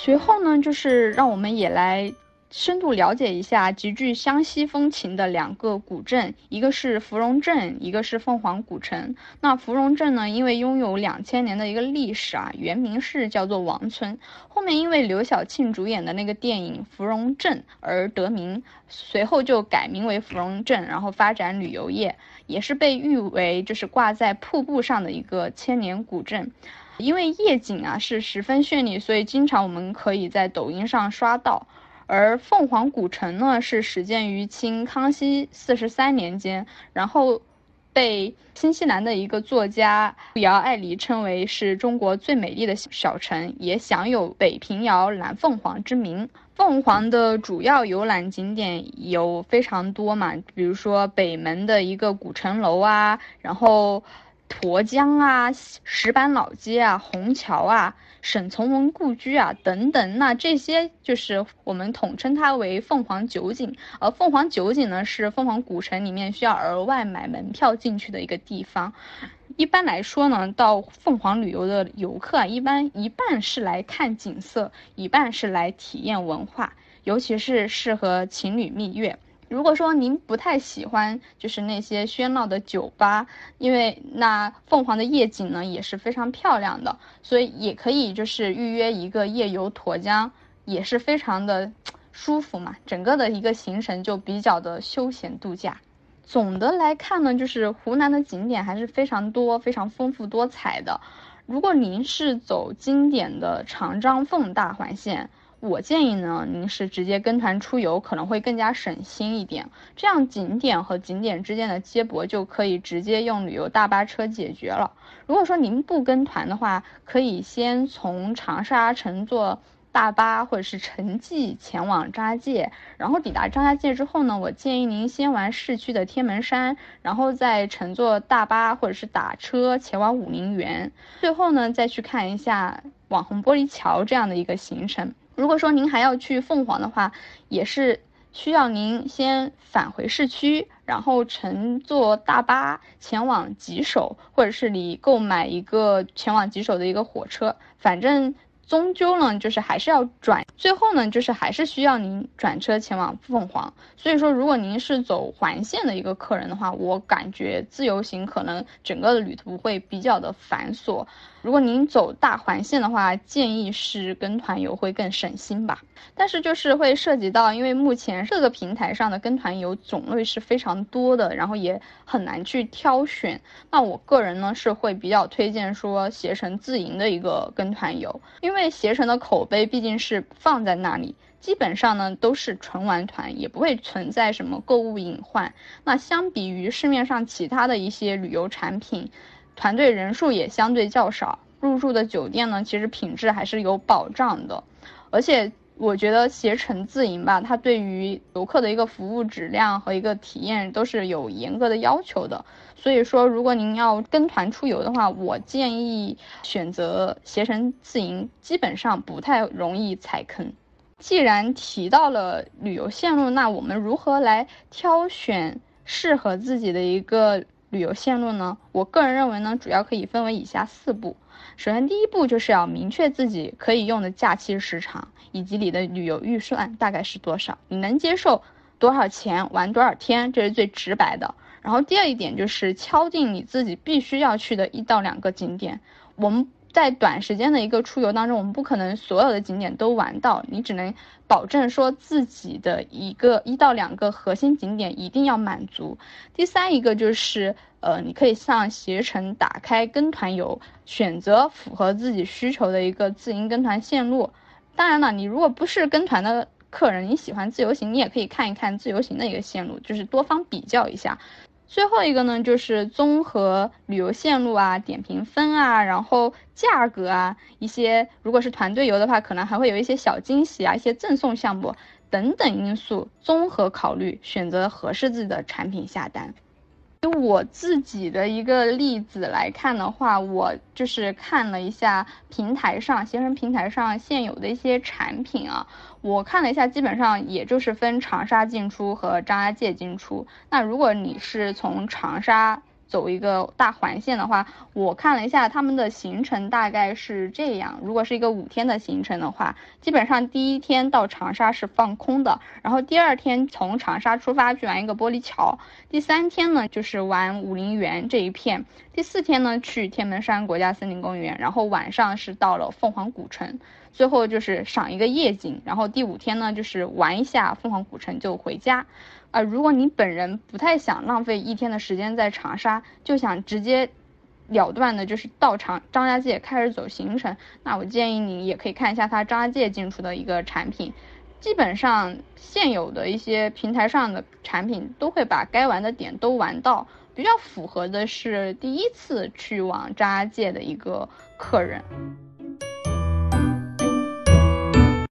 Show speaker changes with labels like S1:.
S1: 随后呢，就是让我们也来。深度了解一下极具湘西风情的两个古镇，一个是芙蓉镇，一个是凤凰古城。那芙蓉镇呢，因为拥有两千年的一个历史啊，原名是叫做王村，后面因为刘晓庆主演的那个电影《芙蓉镇》而得名，随后就改名为芙蓉镇，然后发展旅游业，也是被誉为就是挂在瀑布上的一个千年古镇。因为夜景啊是十分绚丽，所以经常我们可以在抖音上刷到。而凤凰古城呢，是始建于清康熙四十三年间，然后被新西兰的一个作家姚爱黎称为是中国最美丽的小城，也享有“北平遥南凤凰”之名。凤凰的主要游览景点有非常多嘛，比如说北门的一个古城楼啊，然后沱江啊、石板老街啊、虹桥啊。沈从文故居啊，等等，那这些就是我们统称它为凤凰九景。而凤凰九景呢，是凤凰古城里面需要额外买门票进去的一个地方。一般来说呢，到凤凰旅游的游客啊，一般一半是来看景色，一半是来体验文化，尤其是适合情侣蜜月。如果说您不太喜欢就是那些喧闹的酒吧，因为那凤凰的夜景呢也是非常漂亮的，所以也可以就是预约一个夜游沱江，也是非常的舒服嘛。整个的一个行程就比较的休闲度假。总的来看呢，就是湖南的景点还是非常多、非常丰富多彩的。如果您是走经典的长张凤大环线。我建议呢，您是直接跟团出游，可能会更加省心一点。这样景点和景点之间的接驳就可以直接用旅游大巴车解决了。如果说您不跟团的话，可以先从长沙乘坐大巴或者是城际前往张家界，然后抵达张家界之后呢，我建议您先玩市区的天门山，然后再乘坐大巴或者是打车前往武陵源，最后呢再去看一下网红玻璃桥这样的一个行程。如果说您还要去凤凰的话，也是需要您先返回市区，然后乘坐大巴前往吉首，或者是你购买一个前往吉首的一个火车，反正。终究呢，就是还是要转，最后呢，就是还是需要您转车前往凤凰。所以说，如果您是走环线的一个客人的话，我感觉自由行可能整个的旅途会比较的繁琐。如果您走大环线的话，建议是跟团游会更省心吧。但是就是会涉及到，因为目前各个平台上的跟团游种类是非常多的，然后也很难去挑选。那我个人呢是会比较推荐说携程自营的一个跟团游，因为因为携程的口碑毕竟是放在那里，基本上呢都是纯玩团，也不会存在什么购物隐患。那相比于市面上其他的一些旅游产品，团队人数也相对较少，入住的酒店呢其实品质还是有保障的，而且。我觉得携程自营吧，它对于游客的一个服务质量和一个体验都是有严格的要求的。所以说，如果您要跟团出游的话，我建议选择携程自营，基本上不太容易踩坑。既然提到了旅游线路，那我们如何来挑选适合自己的一个旅游线路呢？我个人认为呢，主要可以分为以下四步。首先，第一步就是要明确自己可以用的假期时长，以及你的旅游预算大概是多少，你能接受多少钱玩多少天，这是最直白的。然后第二一点就是敲定你自己必须要去的一到两个景点。我们在短时间的一个出游当中，我们不可能所有的景点都玩到，你只能保证说自己的一个一到两个核心景点一定要满足。第三一个就是。呃，你可以上携程打开跟团游，选择符合自己需求的一个自营跟团线路。当然了，你如果不是跟团的客人，你喜欢自由行，你也可以看一看自由行的一个线路，就是多方比较一下。最后一个呢，就是综合旅游线路啊、点评分啊，然后价格啊，一些如果是团队游的话，可能还会有一些小惊喜啊、一些赠送项目等等因素，综合考虑，选择合适自己的产品下单。就我自己的一个例子来看的话，我就是看了一下平台上携程平台上现有的一些产品啊，我看了一下，基本上也就是分长沙进出和张家界进出。那如果你是从长沙走一个大环线的话，我看了一下他们的行程大概是这样。如果是一个五天的行程的话，基本上第一天到长沙是放空的，然后第二天从长沙出发去玩一个玻璃桥，第三天呢就是玩武陵源这一片，第四天呢去天门山国家森林公园，然后晚上是到了凤凰古城，最后就是赏一个夜景，然后第五天呢就是玩一下凤凰古城就回家。啊，如果你本人不太想浪费一天的时间在长沙，就想直接了断的，就是到长张家界开始走行程，那我建议你也可以看一下他张家界进出的一个产品，基本上现有的一些平台上的产品都会把该玩的点都玩到，比较符合的是第一次去往张家界的一个客人。